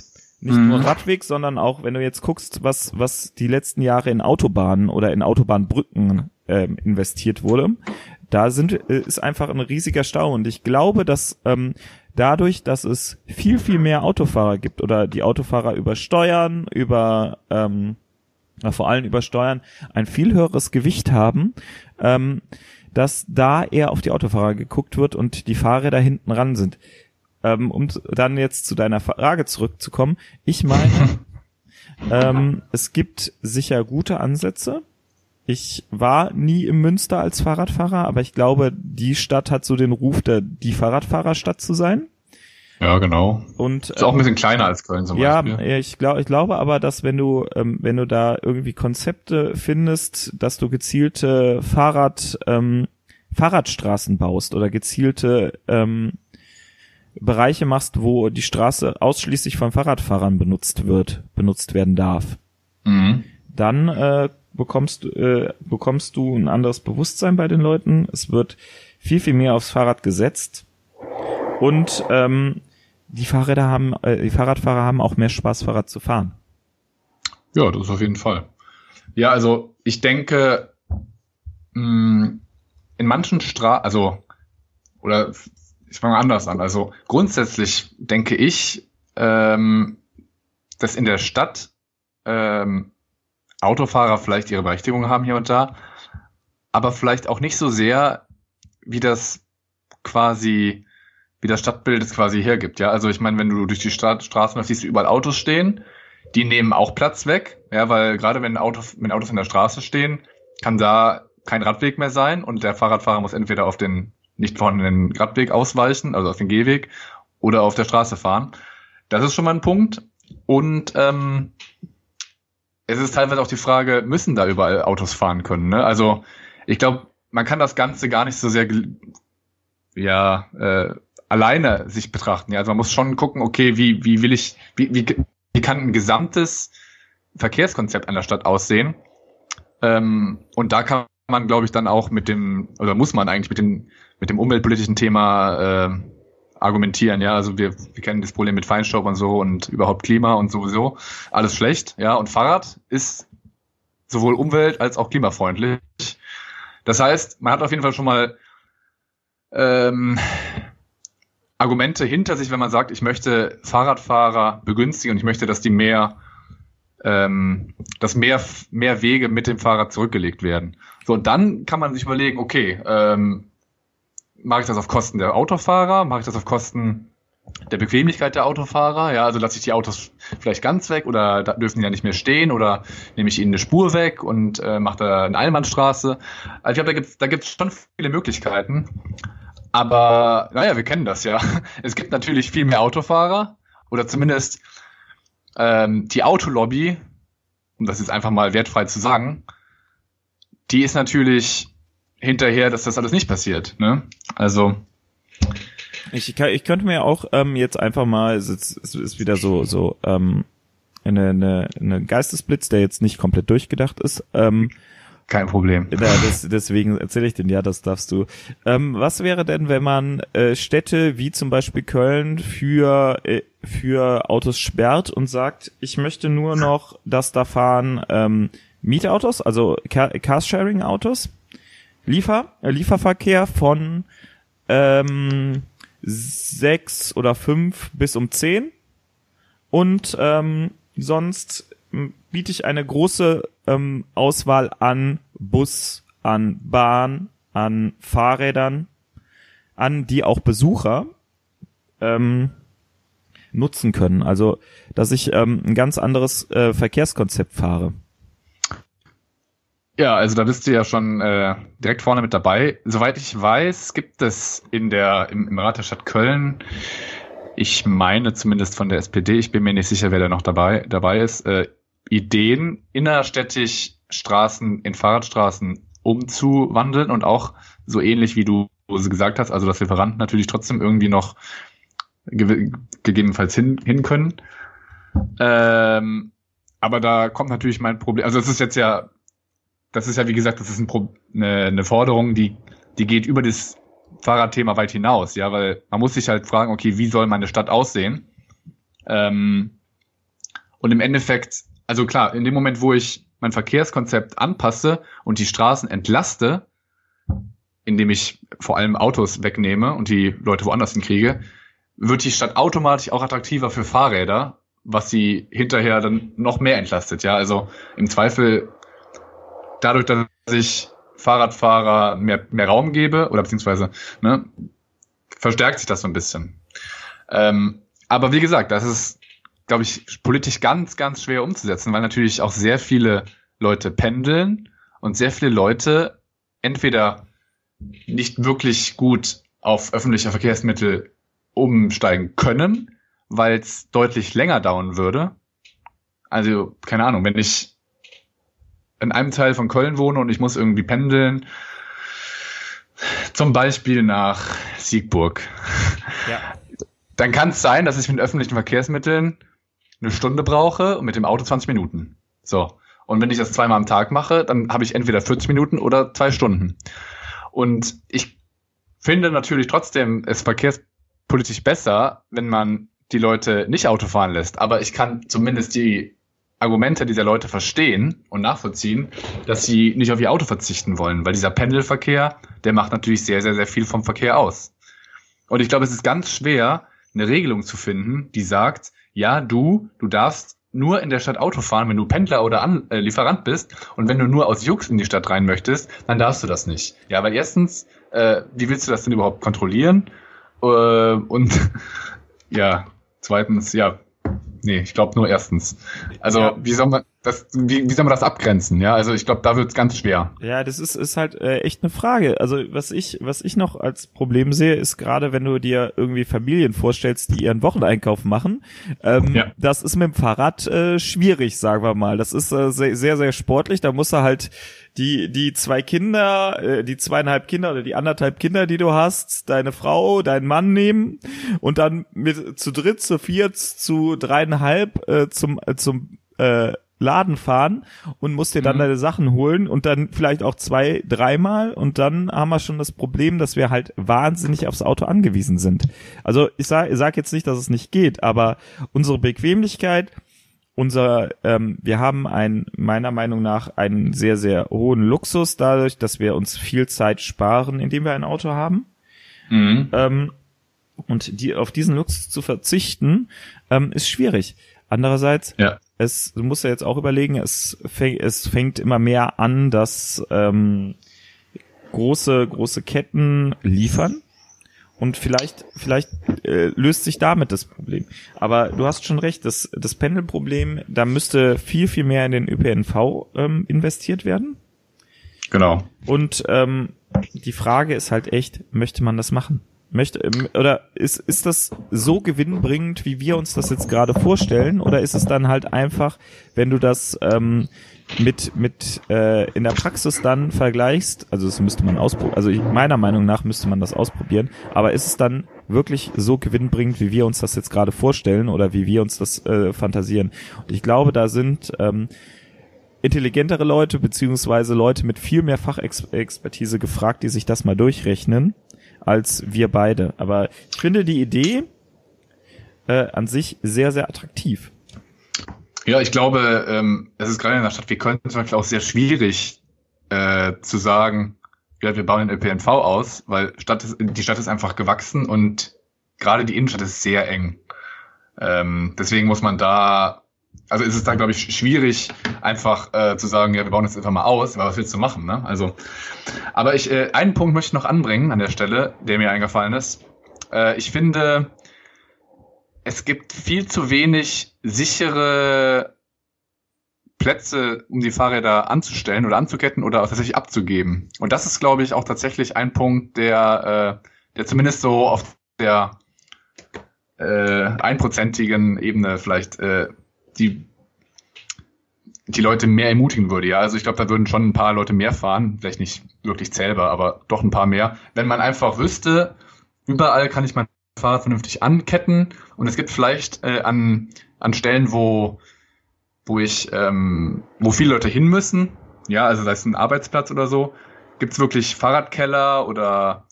nicht mhm. nur Radweg, sondern auch, wenn du jetzt guckst, was, was die letzten Jahre in Autobahnen oder in Autobahnbrücken ähm, investiert wurde, da sind, äh, ist einfach ein riesiger Stau. Und ich glaube, dass ähm, dadurch, dass es viel, viel mehr Autofahrer gibt oder die Autofahrer über Steuern, über ähm, na, vor allem über Steuern ein viel höheres Gewicht haben, ähm, dass da eher auf die Autofahrer geguckt wird und die Fahrräder hinten ran sind. Ähm, um dann jetzt zu deiner Frage zurückzukommen. Ich meine, ähm, es gibt sicher gute Ansätze. Ich war nie im Münster als Fahrradfahrer, aber ich glaube, die Stadt hat so den Ruf, der, die Fahrradfahrerstadt zu sein. Ja, genau. Und ist auch ein bisschen kleiner als Köln zum ja, Beispiel. Ja, ich glaube, ich glaube aber, dass wenn du, ähm, wenn du da irgendwie Konzepte findest, dass du gezielte Fahrrad, ähm, Fahrradstraßen baust oder gezielte ähm, Bereiche machst, wo die Straße ausschließlich von Fahrradfahrern benutzt wird, benutzt werden darf, mhm. dann äh, bekommst, äh, bekommst du ein anderes Bewusstsein bei den Leuten. Es wird viel, viel mehr aufs Fahrrad gesetzt. Und ähm, die Fahrräder haben, äh, die Fahrradfahrer haben auch mehr Spaß, Fahrrad zu fahren. Ja, das auf jeden Fall. Ja, also ich denke, mh, mm, in manchen Straßen, also oder ich fange anders an. Also grundsätzlich denke ich, ähm, dass in der Stadt ähm, Autofahrer vielleicht ihre Berechtigung haben hier und da, aber vielleicht auch nicht so sehr, wie das quasi, wie das Stadtbild es quasi hergibt. Ja, also ich meine, wenn du durch die Stadt, Straßen läufst, siehst du überall Autos stehen, die nehmen auch Platz weg, ja, weil gerade wenn, Auto, wenn Autos in der Straße stehen, kann da kein Radweg mehr sein und der Fahrradfahrer muss entweder auf den nicht von den Radweg ausweichen, also auf den Gehweg, oder auf der Straße fahren. Das ist schon mal ein Punkt. Und ähm, es ist teilweise auch die Frage, müssen da überall Autos fahren können? Ne? Also ich glaube, man kann das Ganze gar nicht so sehr ja äh, alleine sich betrachten. Ja? Also man muss schon gucken, okay, wie, wie will ich, wie, wie, wie kann ein gesamtes Verkehrskonzept einer Stadt aussehen? Ähm, und da kann man, glaube ich, dann auch mit dem, oder muss man eigentlich mit dem mit dem umweltpolitischen Thema äh, argumentieren. Ja, also wir, wir kennen das Problem mit Feinstaub und so und überhaupt Klima und sowieso alles schlecht. Ja, und Fahrrad ist sowohl umwelt- als auch klimafreundlich. Das heißt, man hat auf jeden Fall schon mal ähm, Argumente hinter sich, wenn man sagt, ich möchte Fahrradfahrer begünstigen und ich möchte, dass die mehr, ähm, dass mehr, mehr Wege mit dem Fahrrad zurückgelegt werden. So, und dann kann man sich überlegen, okay, ähm, mache ich das auf Kosten der Autofahrer, mache ich das auf Kosten der Bequemlichkeit der Autofahrer. Ja, also lasse ich die Autos vielleicht ganz weg oder da dürfen die ja nicht mehr stehen oder nehme ich ihnen eine Spur weg und äh, mache da eine Einbahnstraße. Also ich glaube, da gibt's da gibt's schon viele Möglichkeiten. Aber naja, wir kennen das ja. Es gibt natürlich viel mehr Autofahrer oder zumindest ähm, die Autolobby, um das jetzt einfach mal wertfrei zu sagen, die ist natürlich hinterher, dass das alles nicht passiert. Ne? Also ich, ich könnte mir auch ähm, jetzt einfach mal, es ist, es ist wieder so, so ähm, eine, eine, eine Geistesblitz, der jetzt nicht komplett durchgedacht ist. Ähm, kein Problem. Ja, das, deswegen erzähle ich den, ja, das darfst du. Ähm, was wäre denn, wenn man äh, Städte wie zum Beispiel Köln für, äh, für Autos sperrt und sagt, ich möchte nur noch, dass da fahren ähm, Mietautos, also Carsharing-Autos, Liefer, äh, Lieferverkehr von ähm, sechs oder fünf bis um zehn und ähm, sonst biete ich eine große ähm, Auswahl an Bus, an Bahn, an Fahrrädern, an die auch Besucher ähm, nutzen können. Also, dass ich ähm, ein ganz anderes äh, Verkehrskonzept fahre. Ja, also da bist du ja schon äh, direkt vorne mit dabei. Soweit ich weiß, gibt es in der im, im Rat der Stadt Köln, ich meine zumindest von der SPD, ich bin mir nicht sicher, wer da noch dabei dabei ist, äh, Ideen, innerstädtisch Straßen in Fahrradstraßen umzuwandeln und auch so ähnlich wie du gesagt hast, also dass Lieferanten natürlich trotzdem irgendwie noch ge gegebenenfalls hin, hin können. Ähm, aber da kommt natürlich mein Problem, also es ist jetzt ja das ist ja, wie gesagt, das ist ein eine, eine Forderung, die, die geht über das Fahrradthema weit hinaus, ja, weil man muss sich halt fragen, okay, wie soll meine Stadt aussehen? Ähm, und im Endeffekt, also klar, in dem Moment, wo ich mein Verkehrskonzept anpasse und die Straßen entlaste, indem ich vor allem Autos wegnehme und die Leute woanders hinkriege, wird die Stadt automatisch auch attraktiver für Fahrräder, was sie hinterher dann noch mehr entlastet. Ja, also im Zweifel dadurch, dass ich Fahrradfahrer mehr, mehr Raum gebe, oder beziehungsweise ne, verstärkt sich das so ein bisschen. Ähm, aber wie gesagt, das ist, glaube ich, politisch ganz, ganz schwer umzusetzen, weil natürlich auch sehr viele Leute pendeln und sehr viele Leute entweder nicht wirklich gut auf öffentliche Verkehrsmittel umsteigen können, weil es deutlich länger dauern würde. Also, keine Ahnung, wenn ich in einem Teil von Köln wohne und ich muss irgendwie pendeln, zum Beispiel nach Siegburg, ja. dann kann es sein, dass ich mit öffentlichen Verkehrsmitteln eine Stunde brauche und mit dem Auto 20 Minuten. So. Und wenn ich das zweimal am Tag mache, dann habe ich entweder 40 Minuten oder zwei Stunden. Und ich finde natürlich trotzdem es verkehrspolitisch besser, wenn man die Leute nicht Auto fahren lässt. Aber ich kann zumindest die Argumente dieser Leute verstehen und nachvollziehen, dass sie nicht auf ihr Auto verzichten wollen, weil dieser Pendelverkehr, der macht natürlich sehr, sehr, sehr viel vom Verkehr aus. Und ich glaube, es ist ganz schwer, eine Regelung zu finden, die sagt, ja, du, du darfst nur in der Stadt Auto fahren, wenn du Pendler oder An äh, Lieferant bist und wenn du nur aus Jux in die Stadt rein möchtest, dann darfst du das nicht. Ja, weil erstens, äh, wie willst du das denn überhaupt kontrollieren? Äh, und ja, zweitens, ja, nee, ich glaube nur erstens. Also ja. wie soll man das, wie, wie soll man das abgrenzen? Ja, also ich glaube, da wird es ganz schwer. Ja, das ist, ist halt äh, echt eine Frage. Also was ich, was ich noch als Problem sehe, ist gerade, wenn du dir irgendwie Familien vorstellst, die ihren Wocheneinkauf machen, ähm, ja. das ist mit dem Fahrrad äh, schwierig, sagen wir mal. Das ist äh, sehr, sehr, sehr sportlich. Da musst du halt die, die zwei Kinder, äh, die zweieinhalb Kinder oder die anderthalb Kinder, die du hast, deine Frau, deinen Mann nehmen und dann mit zu dritt, zu viert, zu dreieinhalb äh, zum, äh, zum äh, Laden fahren und musst dir dann mhm. deine Sachen holen und dann vielleicht auch zwei, dreimal und dann haben wir schon das Problem, dass wir halt wahnsinnig aufs Auto angewiesen sind. Also ich sag, ich sag jetzt nicht, dass es nicht geht, aber unsere Bequemlichkeit unser, ähm, wir haben ein, meiner Meinung nach einen sehr, sehr hohen Luxus dadurch, dass wir uns viel Zeit sparen, indem wir ein Auto haben. Mhm. Ähm, und die, auf diesen Luxus zu verzichten, ähm, ist schwierig. Andererseits, ja. es, du musst ja jetzt auch überlegen, es, fäng, es fängt immer mehr an, dass ähm, große, große Ketten liefern Und vielleicht, vielleicht äh, löst sich damit das Problem. Aber du hast schon recht, das, das Pendelproblem, da müsste viel, viel mehr in den ÖPNV ähm, investiert werden. Genau. Und ähm, die Frage ist halt echt, möchte man das machen? Möchte, ähm, oder ist, ist das so gewinnbringend, wie wir uns das jetzt gerade vorstellen? Oder ist es dann halt einfach, wenn du das ähm, mit, mit äh, in der Praxis dann vergleichst, also das müsste man ausprobieren, also ich, meiner Meinung nach müsste man das ausprobieren, aber ist es dann wirklich so gewinnbringend, wie wir uns das jetzt gerade vorstellen oder wie wir uns das äh, fantasieren? Und ich glaube, da sind ähm, intelligentere Leute beziehungsweise Leute mit viel mehr Fachexpertise gefragt, die sich das mal durchrechnen, als wir beide. Aber ich finde die Idee äh, an sich sehr, sehr attraktiv. Ja, ich glaube, ähm, es ist gerade in einer Stadt wie Köln zum Beispiel auch sehr schwierig äh, zu sagen, ja, wir bauen den ÖPNV aus, weil Stadt ist, die Stadt ist einfach gewachsen und gerade die Innenstadt ist sehr eng. Ähm, deswegen muss man da, also ist es da, glaube ich, schwierig, einfach äh, zu sagen, ja, wir bauen das einfach mal aus, weil was willst du machen, ne? Also, aber ich, äh, einen Punkt möchte ich noch anbringen an der Stelle, der mir eingefallen ist. Äh, ich finde, es gibt viel zu wenig sichere Plätze, um die Fahrräder anzustellen oder anzuketten oder tatsächlich abzugeben. Und das ist, glaube ich, auch tatsächlich ein Punkt, der, äh, der zumindest so auf der äh, einprozentigen Ebene vielleicht äh, die die Leute mehr ermutigen würde. Ja, also ich glaube, da würden schon ein paar Leute mehr fahren, vielleicht nicht wirklich zählbar, aber doch ein paar mehr, wenn man einfach wüsste, überall kann ich mein Fahrrad vernünftig anketten und es gibt vielleicht äh, an, an Stellen, wo, wo ich, ähm, wo viele Leute hin müssen, ja, also sei es ein Arbeitsplatz oder so, gibt es wirklich Fahrradkeller oder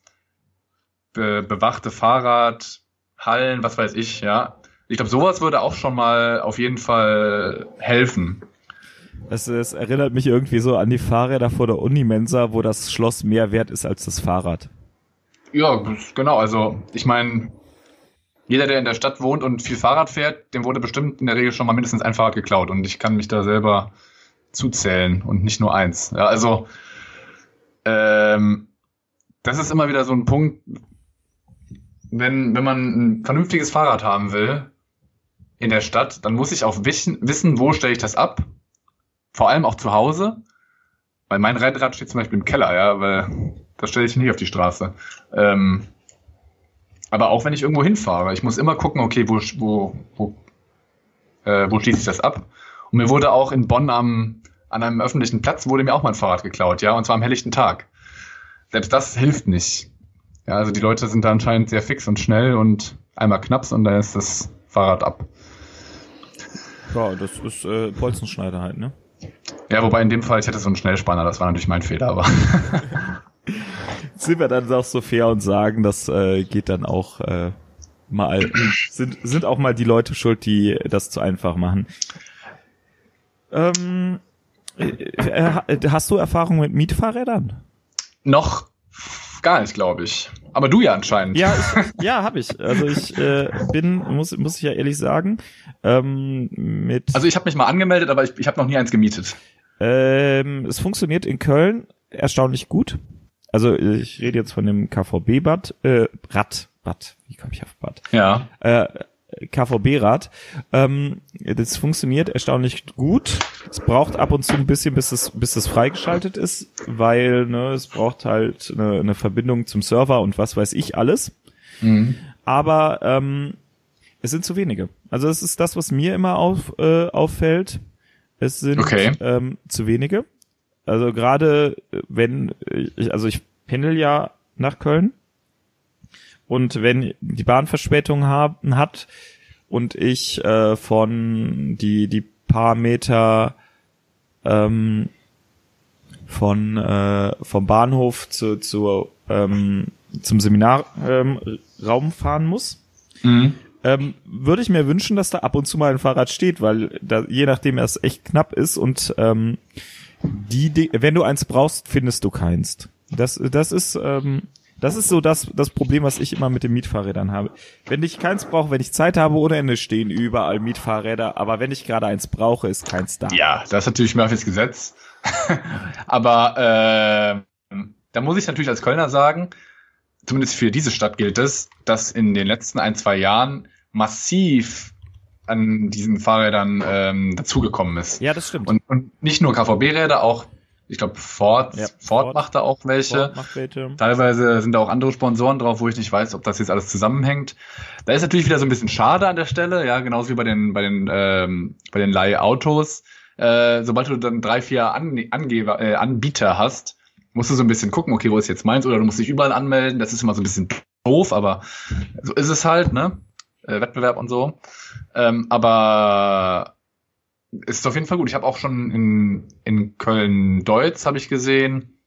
be bewachte Fahrradhallen, was weiß ich, ja. Ich glaube, sowas würde auch schon mal auf jeden Fall helfen. Es, es erinnert mich irgendwie so an die Fahrräder vor der Unimensa, wo das Schloss mehr wert ist als das Fahrrad. Ja, genau. Also ich meine, jeder, der in der Stadt wohnt und viel Fahrrad fährt, dem wurde bestimmt in der Regel schon mal mindestens ein Fahrrad geklaut. Und ich kann mich da selber zuzählen und nicht nur eins. Ja, also ähm, das ist immer wieder so ein Punkt, wenn, wenn man ein vernünftiges Fahrrad haben will in der Stadt, dann muss ich auch wissen, wissen wo stelle ich das ab. Vor allem auch zu Hause. Weil mein Rennrad steht zum Beispiel im Keller, ja, weil das stelle ich nicht auf die Straße. Ähm, aber auch wenn ich irgendwo hinfahre, ich muss immer gucken, okay, wo, wo, wo, äh, wo schließe ich das ab? Und mir wurde auch in Bonn am, an einem öffentlichen Platz wurde mir auch mein Fahrrad geklaut, ja, und zwar am helllichten Tag. Selbst das hilft nicht. Ja, also die Leute sind da anscheinend sehr fix und schnell und einmal knaps und dann ist das Fahrrad ab. Ja, das ist äh, Bolzenschneider halt, ne? Ja, wobei in dem Fall, ich hatte so einen Schnellspanner, das war natürlich mein Fehler, aber. sind wir dann auch so fair und sagen, das äh, geht dann auch äh, mal, sind, sind auch mal die Leute schuld, die das zu einfach machen. Ähm, äh, äh hast du Erfahrung mit Mietfahrrädern? Noch gar nicht, glaube ich. Aber du ja anscheinend. Ja, ich, ja, habe ich. Also ich äh, bin, muss, muss ich ja ehrlich sagen, ähm, mit. Also ich habe mich mal angemeldet, aber ich, ich habe noch nie eins gemietet. Ähm, es funktioniert in Köln erstaunlich gut. Also ich rede jetzt von dem KVB-Bad, äh, Rad, Bad, wie komme ich auf Bad? Ja. Äh, KVB-Rad. Ähm, das funktioniert erstaunlich gut. Es braucht ab und zu ein bisschen, bis es, bis es freigeschaltet ist, weil ne, es braucht halt eine, eine Verbindung zum Server und was weiß ich alles. Mhm. Aber ähm, es sind zu wenige. Also es ist das, was mir immer auf, äh, auffällt. Es sind okay. ähm, zu wenige. Also gerade äh, wenn ich, also ich pendel ja nach Köln und wenn die Bahn Verspätung haben hat und ich äh, von die die paar Meter ähm, von äh, vom Bahnhof zu, zu ähm, zum Seminarraum ähm, fahren muss, mhm. ähm, würde ich mir wünschen, dass da ab und zu mal ein Fahrrad steht, weil da, je nachdem es echt knapp ist und ähm, die, wenn du eins brauchst, findest du keins. Das, das ist, ähm, das ist so das, das Problem, was ich immer mit den Mietfahrrädern habe. Wenn ich keins brauche, wenn ich Zeit habe ohne Ende, stehen überall Mietfahrräder, aber wenn ich gerade eins brauche, ist keins da. Ja, das ist natürlich Murphys Gesetz. aber äh, da muss ich natürlich als Kölner sagen, zumindest für diese Stadt gilt es, dass in den letzten ein, zwei Jahren massiv an diesen Fahrrädern ähm, dazugekommen ist. Ja, das stimmt. Und, und nicht nur KVB-Räder, auch, ich glaube, Ford, Ja, Ford, Ford. macht da auch welche. Welche. Teilweise sind da auch andere Sponsoren drauf, wo ich nicht weiß, ob das jetzt alles zusammenhängt. Da ist natürlich wieder so ein bisschen schade an der Stelle, ja, genauso wie bei den, bei den, ähm, bei den Leihautos. Äh, sobald du dann drei, vier An Angeber, äh, Anbieter hast, musst du so ein bisschen gucken, okay, wo ist jetzt meins, oder du musst dich überall anmelden. Das ist immer so ein bisschen doof, aber so ist es halt, ne? Äh, Wettbewerb und so. Ähm, aber ist auf jeden Fall gut. Ich habe auch schon in, in Köln-Deutz, habe ich gesehen,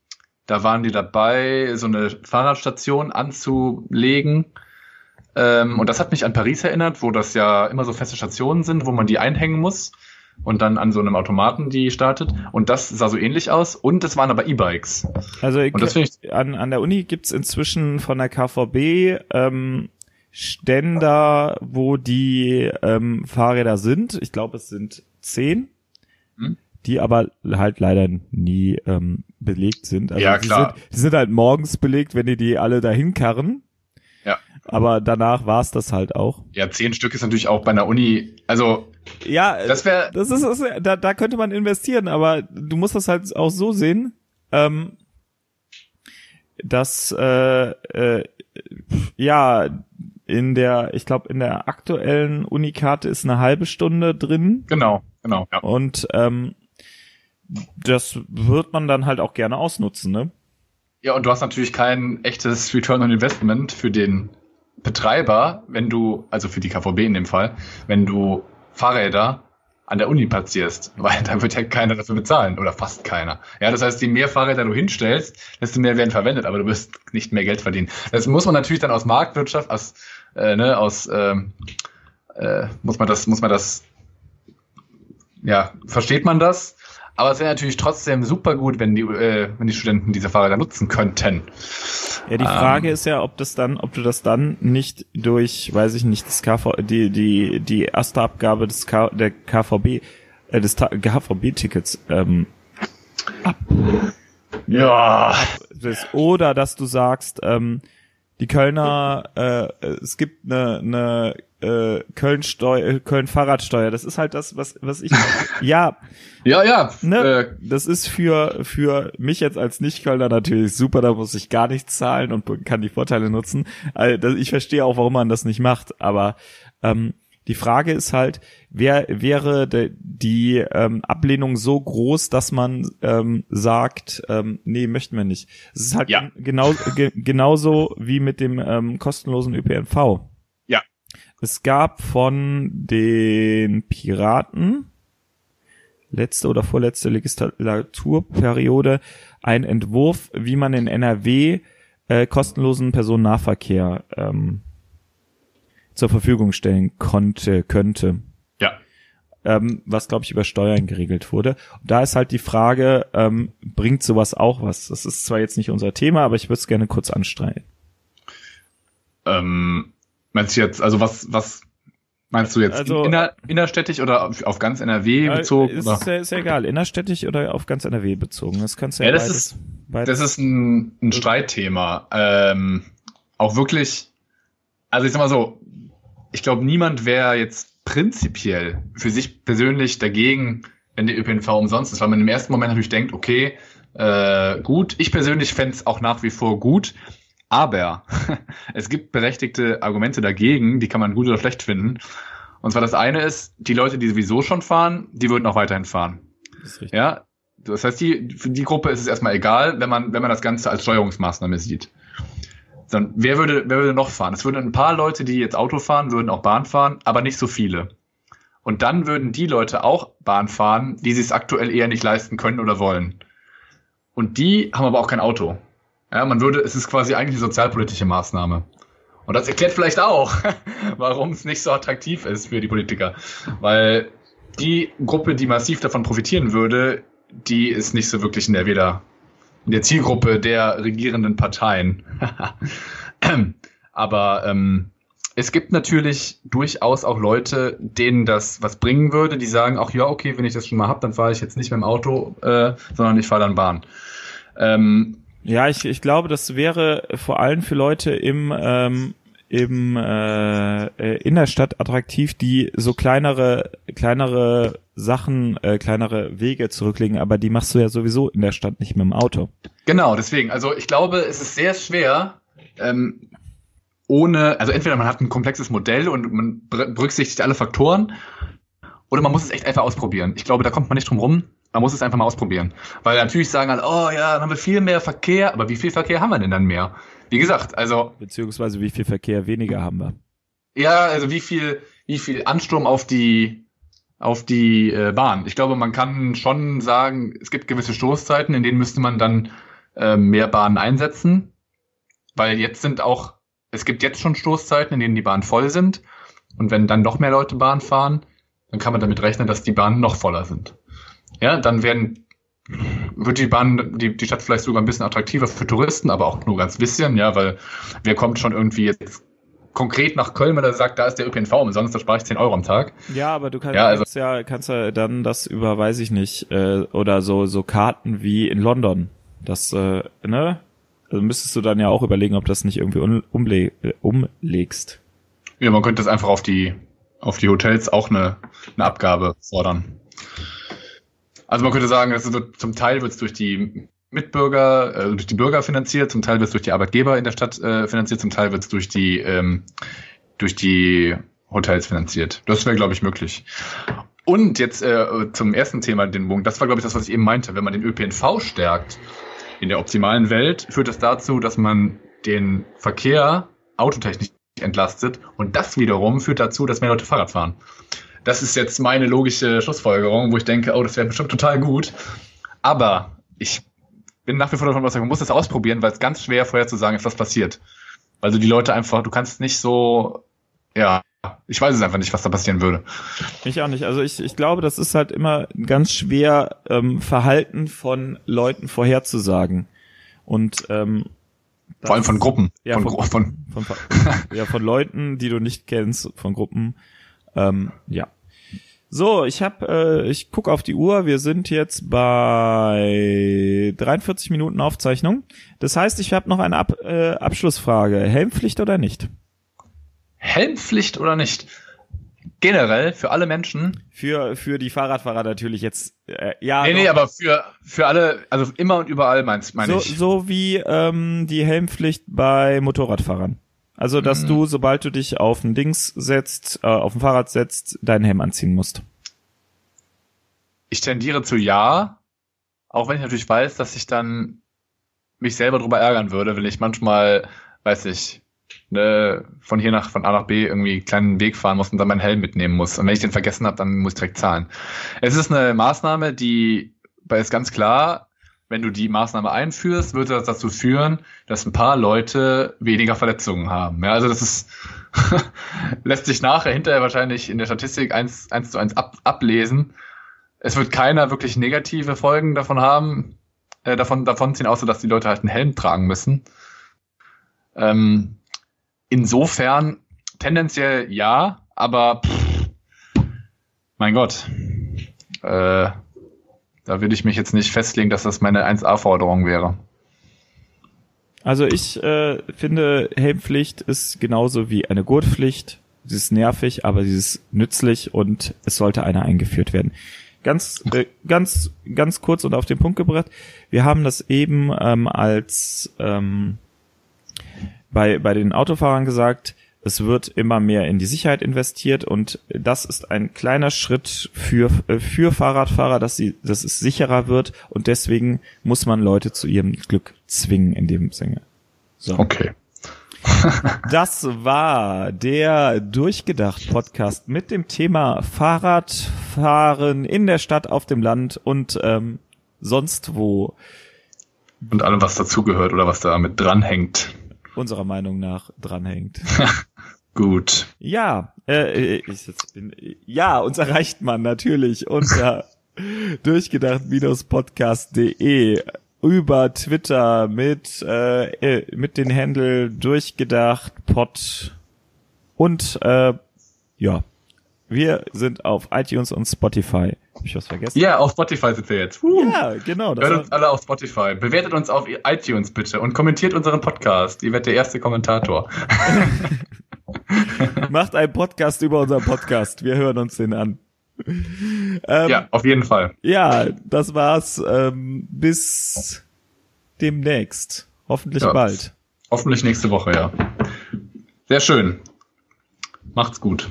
da waren die dabei, so eine Fahrradstation anzulegen. Ähm, und das hat mich an Paris erinnert, wo das ja immer so feste Stationen sind, wo man die einhängen muss und dann an so einem Automaten die startet. Und das sah so ähnlich aus. Und es waren aber E-Bikes. Also Und das finde ich, an, an der Uni gibt's inzwischen von der KVB ähm, Ständer, wo die ähm, Fahrräder sind. Ich glaube, es sind zehn, Hm? die aber halt leider nie ähm, belegt sind. Also Ja, die klar. Sind, die sind halt morgens belegt, wenn die die alle dahin karren. Ja. Aber danach war's das halt auch. ja, zehn Stück ist natürlich auch bei einer Uni, also Ja, das wäre, das ist, das ist da, da könnte man investieren, aber du musst das halt auch so sehen, ähm, dass äh, äh, ja in der, ich glaube in der aktuellen Unikarte ist eine halbe Stunde drin genau, genau, ja. und ähm, das wird man dann halt auch gerne ausnutzen, ne? Ja, und du hast natürlich kein echtes Return on Investment für den Betreiber, wenn du, also für die KVB in dem Fall, wenn du Fahrräder an der Uni platzierst, weil da wird ja keiner dafür bezahlen oder fast keiner. Ja, das heißt, je mehr Fahrräder du hinstellst, desto mehr werden verwendet, aber du wirst nicht mehr Geld verdienen. Das muss man natürlich dann aus Marktwirtschaft, aus, äh, ne, aus, ähm, äh, muss man das, muss man das, ja, versteht man das? Aber es wäre natürlich trotzdem super gut, wenn die, äh, wenn die Studenten diese Fahrräder nutzen könnten. Ja, die Ähm. Frage ist ja, ob das dann, ob du das dann nicht durch, weiß ich nicht, das KV, die die die erste Abgabe des K, der KVB äh, des KVB-Tickets ähm, Ja. das, oder dass du sagst, ähm, die Kölner, äh, es gibt eine, eine äh, Köln Steuer, Köln Fahrradsteuer. Das ist halt das, was was ich ja Ja, ja. ne, Äh, das ist für, für mich jetzt als Nicht-Kölner natürlich super, da muss ich gar nichts zahlen und kann die Vorteile nutzen. Also, ich verstehe auch, warum man das nicht macht, aber ähm, die Frage ist halt, wer wäre de, die ähm, Ablehnung so groß, dass man ähm, sagt, ähm, nee, möchten wir nicht. Es ist halt Ja. gen- genau, ge, genauso wie mit dem ähm, kostenlosen ÖPNV. Es gab von den Piraten letzte oder vorletzte Legislaturperiode einen Entwurf, wie man in NRW äh, kostenlosen Personennahverkehr ähm, zur Verfügung stellen konnte, könnte. ja. Ähm, was, glaube ich, über Steuern geregelt wurde. Und da ist halt die Frage, ähm, bringt sowas auch was? Das ist zwar jetzt nicht unser Thema, aber ich würde es gerne kurz anstreichen. Ähm, meinst du jetzt, also was, was meinst du jetzt Also- inner, innerstädtisch oder auf, auf ganz NRW bezogen? ist, oder? ist ja egal, innerstädtisch oder auf ganz NRW bezogen. Das kannst du ja, Ja, das beides, ist- beides. Das ist ein, ein Streitthema. Ähm, auch wirklich, also ich sag mal so, ich glaube, niemand wäre jetzt prinzipiell für sich persönlich dagegen, wenn der ÖPNV umsonst ist, weil man im ersten Moment natürlich denkt, okay, äh, gut, ich persönlich fände es auch nach wie vor gut, aber es gibt berechtigte Argumente dagegen, die kann man gut oder schlecht finden. Und zwar das eine ist, die Leute, die sowieso schon fahren, die würden auch weiterhin fahren. Das. Ja, das heißt, die, für die Gruppe ist es erstmal egal, wenn man, wenn man das Ganze als Steuerungsmaßnahme sieht. Dann, wer würde, wer würde noch fahren? Es würden ein paar Leute, die jetzt Auto fahren, würden auch Bahn fahren, aber nicht so viele. Und dann würden die Leute auch Bahn fahren, die sich es aktuell eher nicht leisten können oder wollen. Und die haben aber auch kein Auto. Ja, man würde, es ist quasi eigentlich eine sozialpolitische Maßnahme. Und das erklärt vielleicht auch, warum es nicht so attraktiv ist für die Politiker. Weil die Gruppe, die massiv davon profitieren würde, die ist nicht so wirklich in der weder in der Zielgruppe der regierenden Parteien. Aber ähm, es gibt natürlich durchaus auch Leute, denen das was bringen würde, die sagen auch, ja, okay, wenn ich das schon mal hab, dann fahre ich jetzt nicht mit dem Auto, äh, sondern ich fahre dann Bahn. Ähm, Ja, ich, ich glaube, das wäre vor allem für Leute im ähm, im äh, äh, in der Stadt attraktiv, die so kleinere kleinere Sachen, äh, kleinere Wege zurücklegen, aber die machst du ja sowieso in der Stadt nicht mit dem Auto. Genau, deswegen. Also ich glaube, es ist sehr schwer, ähm, ohne, also entweder man hat ein komplexes Modell und man berücksichtigt alle Faktoren, oder man muss es echt einfach ausprobieren. Ich glaube, da kommt man nicht drum rum. Man muss es einfach mal ausprobieren. Weil natürlich sagen alle, oh ja, dann haben wir viel mehr Verkehr, aber wie viel Verkehr haben wir denn dann mehr? Wie gesagt, also. Beziehungsweise wie viel Verkehr weniger haben wir? Ja, also wie viel, wie viel Ansturm auf die, auf die äh, Bahn. Ich glaube, man kann schon sagen, es gibt gewisse Stoßzeiten, in denen müsste man dann äh, mehr Bahnen einsetzen. Weil jetzt sind auch, es gibt jetzt schon Stoßzeiten, in denen die Bahnen voll sind. Und wenn dann noch mehr Leute Bahn fahren, dann kann man damit rechnen, dass die Bahnen noch voller sind. Ja, dann werden wird die Bahn, die, die Stadt vielleicht sogar ein bisschen attraktiver für Touristen, aber auch nur ganz bisschen, ja, weil wer kommt schon irgendwie jetzt konkret nach Köln, wenn er sagt, da ist der ÖPNV umsonst, da spare ich 10 Euro am Tag. Ja, aber du kannst ja, also, kannst ja, kannst ja dann das über, weiß ich nicht, äh, oder so, so Karten wie in London. Das, äh, ne? Also müsstest du dann ja auch überlegen, ob das nicht irgendwie umle äh, umlegst. Ja, man könnte das einfach auf die, auf die Hotels auch eine, eine Abgabe fordern. Also man könnte sagen, wird, zum Teil wird es durch die Mitbürger, äh, durch die Bürger finanziert, zum Teil wird es durch die Arbeitgeber in der Stadt äh, finanziert, zum Teil wird es durch die ähm, durch die Hotels finanziert. Das wäre, glaube ich, möglich. Und jetzt äh, zum ersten Thema, den Bogen. Das war, glaube ich, das, was ich eben meinte. Wenn man den ÖPNV stärkt in der optimalen Welt, führt das dazu, dass man den Verkehr autotechnisch entlastet. Und das wiederum führt dazu, dass mehr Leute Fahrrad fahren. Das ist jetzt meine logische Schlussfolgerung, wo ich denke, oh, das wäre bestimmt total gut. Aber ich bin nach wie vor davon überzeugt, man muss das ausprobieren, weil es ganz schwer vorher zu sagen ist, was passiert. Weil du die Leute einfach, du kannst nicht so, ja, ich weiß es einfach nicht, was da passieren würde. Ich auch nicht. Also ich, ich glaube, das ist halt immer ganz schwer, ähm, Verhalten von Leuten vorherzusagen. Und ähm, vor allem von Gruppen. Ja, von, von, von, von, ja, von Leuten, die du nicht kennst, von Gruppen. Ähm, ja. So, ich habe, äh, ich guck auf die Uhr. Wir sind jetzt bei 43 Minuten Aufzeichnung. Das heißt, ich habe noch eine Ab äh, Abschlussfrage. Helmpflicht oder nicht? Helmpflicht oder nicht? Generell für alle Menschen? Für für die Fahrradfahrer natürlich jetzt. Äh, ja. Nee, doch. nee, aber für für alle, also immer und überall meinst meine so, ich. So wie ähm, die Helmpflicht bei Motorradfahrern. Also, dass mhm. du, sobald du dich auf ein Dings setzt, äh, auf ein Fahrrad setzt, deinen Helm anziehen musst. Ich tendiere zu ja, auch wenn ich natürlich weiß, dass ich dann mich selber drüber ärgern würde, wenn ich manchmal, weiß ich, ne, von hier nach, von A nach B irgendwie einen kleinen Weg fahren muss und dann meinen Helm mitnehmen muss. Und wenn ich den vergessen habe, dann muss ich direkt zahlen. Es ist eine Maßnahme, die, ist ganz klar, wenn du die Maßnahme einführst, wird das dazu führen, dass ein paar Leute weniger Verletzungen haben. Ja, also das ist lässt sich nachher hinterher wahrscheinlich in der Statistik eins, eins zu eins ab, ablesen. Es wird keiner wirklich negative Folgen davon haben, äh, davon, davon ziehen, außer dass die Leute halt einen Helm tragen müssen. Ähm, insofern tendenziell ja, aber pff, mein Gott. Äh, da würde ich mich jetzt nicht festlegen, dass das meine 1A-Forderung wäre. Also ich äh, finde, Helmpflicht ist genauso wie eine Gurtpflicht. Sie ist nervig, aber sie ist nützlich und es sollte eine eingeführt werden. Ganz, äh, ganz, ganz kurz und auf den Punkt gebracht. Wir haben das eben ähm, als ähm, bei, bei den Autofahrern gesagt, es wird immer mehr in die Sicherheit investiert und das ist ein kleiner Schritt für, äh, für Fahrradfahrer, dass sie, dass es sicherer wird und deswegen muss man Leute zu ihrem Glück zwingen in dem Sinne. So. Okay. das war der Durchgedacht Podcast mit dem Thema Fahrradfahren in der Stadt, auf dem Land und ähm, sonst wo. Und allem, was dazugehört oder was da mit dranhängt unserer Meinung nach dranhängt. Gut. Ja, äh, ich jetzt bin, ja, uns erreicht man natürlich unter durchgedacht-podcast.de über Twitter mit äh, äh, mit den Händel durchgedacht pod und äh, ja Wir sind auf iTunes und Spotify. Hab ich was vergessen? Ja, auf Spotify sind wir jetzt. Uh. Ja, genau. Hört uns alle auf Spotify. Bewertet uns auf iTunes bitte und kommentiert unseren Podcast. Ihr werdet der erste Kommentator. macht einen Podcast über unseren Podcast. Wir hören uns den an. Ähm, ja, auf jeden Fall. ja, das war's. Ähm, bis demnächst. Hoffentlich Ja. bald. Hoffentlich nächste Woche, ja. Sehr schön. Macht's gut.